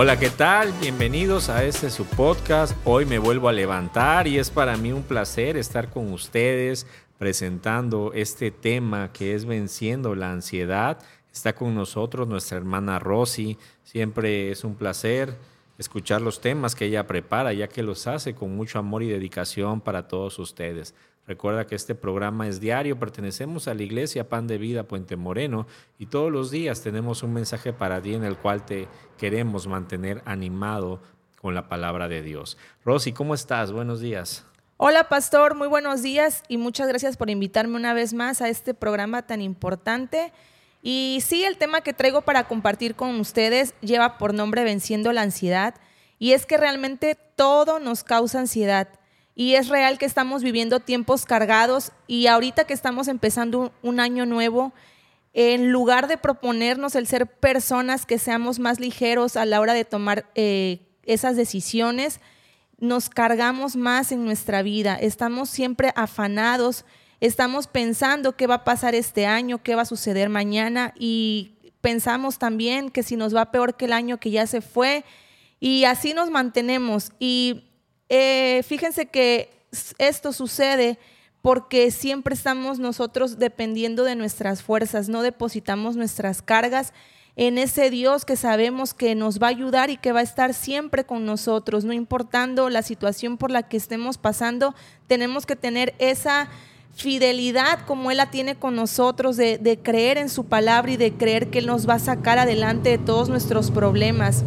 Hola, ¿qué tal? Bienvenidos a este su podcast. Hoy me vuelvo a levantar y es para mí un placer estar con ustedes presentando este tema que es venciendo la ansiedad. Está con nosotros nuestra hermana Rosy. Siempre es un placer escuchar los temas que ella prepara, ya que los hace con mucho amor y dedicación para todos ustedes. Recuerda que este programa es diario, pertenecemos a la Iglesia Pan de Vida Puente Moreno y todos los días tenemos un mensaje para ti en el cual te queremos mantener animado con la palabra de Dios. Rosy, ¿cómo estás? Buenos días. Hola pastor, muy buenos días y muchas gracias por invitarme una vez más a este programa tan importante. Y sí, el tema que traigo para compartir con ustedes lleva por nombre Venciendo la ansiedad y es que realmente todo nos causa ansiedad y es real que estamos viviendo tiempos cargados y ahorita que estamos empezando un, año nuevo, en lugar de proponernos el ser personas que seamos más ligeros a la hora de tomar eh, esas decisiones, nos cargamos más en nuestra vida, estamos siempre afanados, estamos pensando qué va a pasar este año, qué va a suceder mañana y pensamos también que si nos va peor que el año que ya se fue y así nos mantenemos. Y eh, fíjense que esto sucede porque siempre estamos nosotros dependiendo de nuestras fuerzas, no depositamos nuestras cargas en ese Dios que sabemos que nos va a ayudar y que va a estar siempre con nosotros, no importando la situación por la que estemos pasando, tenemos que tener esa fidelidad como Él la tiene con nosotros, de, de creer en su palabra y de creer que Él nos va a sacar adelante de todos nuestros problemas.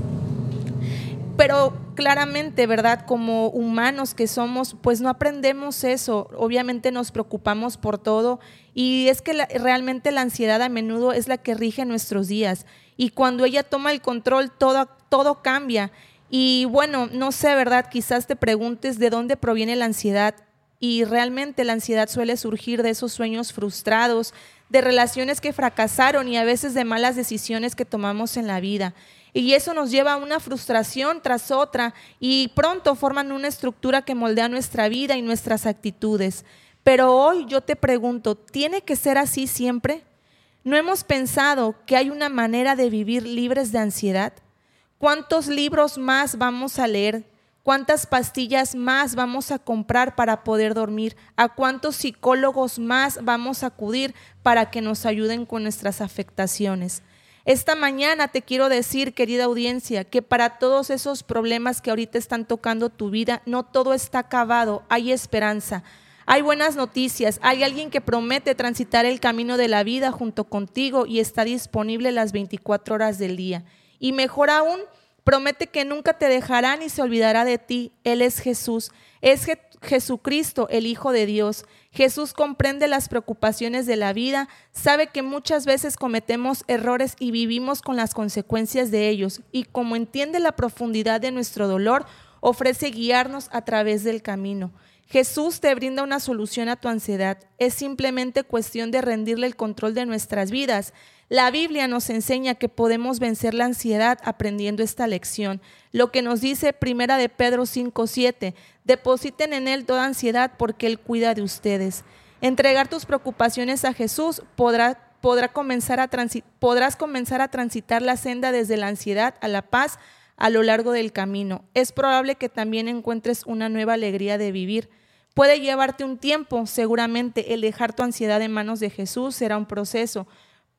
Pero claramente, ¿verdad? Como humanos que somos, pues no aprendemos eso. Obviamente nos preocupamos por todo y es que realmente la ansiedad a menudo es la que rige nuestros días. Y cuando ella toma el control, todo, todo cambia. Y bueno, no sé, ¿verdad? Quizás te preguntes de dónde proviene la ansiedad. Y realmente la ansiedad suele surgir de esos sueños frustrados, de relaciones que fracasaron y a veces de malas decisiones que tomamos en la vida. Y eso nos lleva a una frustración tras otra y pronto forman una estructura que moldea nuestra vida y nuestras actitudes. Pero hoy yo te pregunto, ¿tiene que ser así siempre? ¿No hemos pensado que hay una manera de vivir libres de ansiedad? ¿Cuántos libros más vamos a leer? ¿Cuántas pastillas más vamos a comprar para poder dormir? ¿A cuántos psicólogos más vamos a acudir para que nos ayuden con nuestras afectaciones? Esta mañana te quiero decir, querida audiencia, que para todos esos problemas que ahorita están tocando tu vida, no todo está acabado, hay esperanza. Hay buenas noticias, hay alguien que promete transitar el camino de la vida junto contigo y está disponible las 24 horas del día. Y mejor aún, promete que nunca te dejará ni se olvidará de ti. Él es Jesús, es Jesucristo, el Hijo de Dios. Jesús comprende las preocupaciones de la vida, sabe que muchas veces cometemos errores y vivimos con las consecuencias de ellos, y como entiende la profundidad de nuestro dolor, ofrece guiarnos a través del camino. Jesús te brinda una solución a tu ansiedad. Es simplemente cuestión de rendirle el control de nuestras vidas. La Biblia nos enseña que podemos vencer la ansiedad aprendiendo esta lección. Lo que nos dice Primera de Pedro 5:7, depositen en él toda ansiedad porque él cuida de ustedes. Entregar tus preocupaciones a Jesús podrá, podrás comenzar a transitar la senda desde la ansiedad a la paz a lo largo del camino. Es probable que también encuentres una nueva alegría de vivir. Puede llevarte un tiempo, seguramente el dejar tu ansiedad en manos de Jesús será un proceso.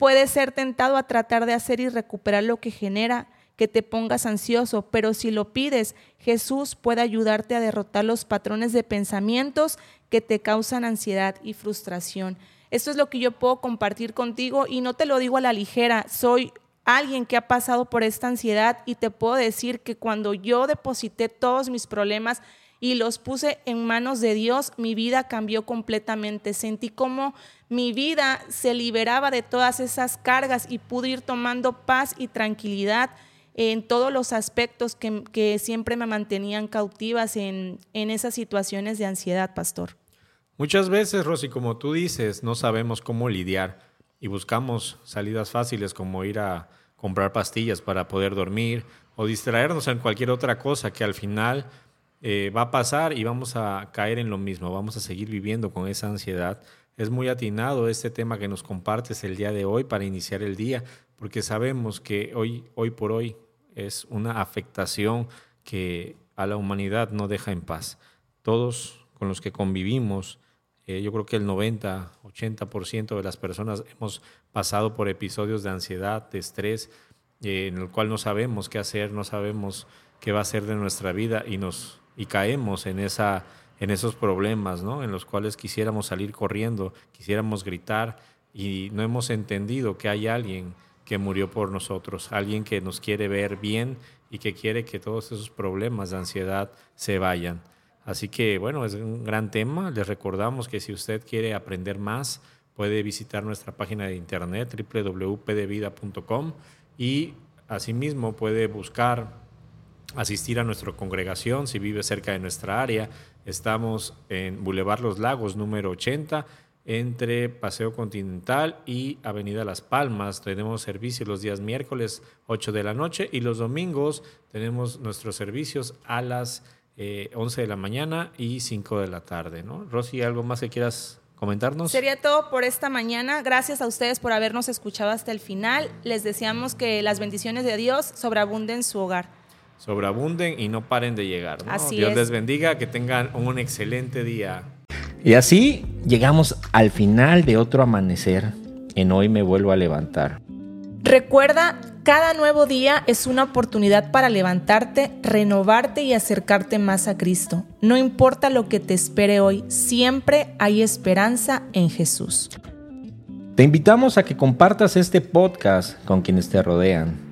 Puedes ser tentado a tratar de hacer y recuperar lo que genera que te pongas ansioso, pero si lo pides, Jesús puede ayudarte a derrotar los patrones de pensamientos que te causan ansiedad y frustración. Esto es lo que yo puedo compartir contigo y no te lo digo a la ligera, soy alguien que ha pasado por esta ansiedad y te puedo decir que cuando yo deposité todos mis problemas y los puse en manos de Dios, mi vida cambió completamente. Sentí como mi vida se liberaba de todas esas cargas y pude ir tomando paz y tranquilidad en todos los aspectos que, siempre me mantenían cautivas en, en esas situaciones de ansiedad, pastor. Muchas veces, Rosy, como tú dices, no sabemos cómo lidiar y buscamos salidas fáciles como ir a comprar pastillas para poder dormir o distraernos en cualquier otra cosa que al final eh, va a pasar y vamos a caer en lo mismo, vamos a seguir viviendo con esa ansiedad. Es muy atinado este tema que nos compartes el día de hoy para iniciar el día, porque sabemos que hoy, hoy por hoy es una afectación que a la humanidad no deja en paz. Todos con los que convivimos, eh, yo creo que el 90, 80% de las personas hemos pasado por episodios de ansiedad, de estrés, eh, en el cual no sabemos qué hacer, no sabemos qué va a ser de nuestra vida y nos y caemos en esa en esos problemas, ¿no? En los cuales quisiéramos salir corriendo, quisiéramos gritar y no hemos entendido que hay alguien que murió por nosotros, alguien que nos quiere ver bien y que quiere que todos esos problemas de ansiedad se vayan. Así que bueno, es un gran tema. Les recordamos que si usted quiere aprender más, puede visitar nuestra página de internet www.pdevida.com y asimismo puede buscar asistir a nuestra congregación si vive cerca de nuestra área. Estamos en Boulevard Los Lagos número 80 entre Paseo Continental y Avenida Las Palmas. Tenemos servicios los días miércoles 8 de la noche y los domingos tenemos nuestros servicios a las 11 eh, de la mañana y 5 de la tarde. ¿no? Rosy, ¿algo más que quieras comentarnos? Sería todo por esta mañana. Gracias a ustedes por habernos escuchado hasta el final. Les deseamos que las bendiciones de Dios sobreabunden en su hogar. Sobreabunden y no paren de llegar. Dios les bendiga, que tengan un excelente día. Y así llegamos al final de otro amanecer. En hoy me vuelvo a levantar. Recuerda, cada nuevo día es una oportunidad para levantarte, renovarte y acercarte más a Cristo. No importa lo que te espere hoy, siempre hay esperanza en Jesús. Te invitamos a que compartas este podcast con quienes te rodean.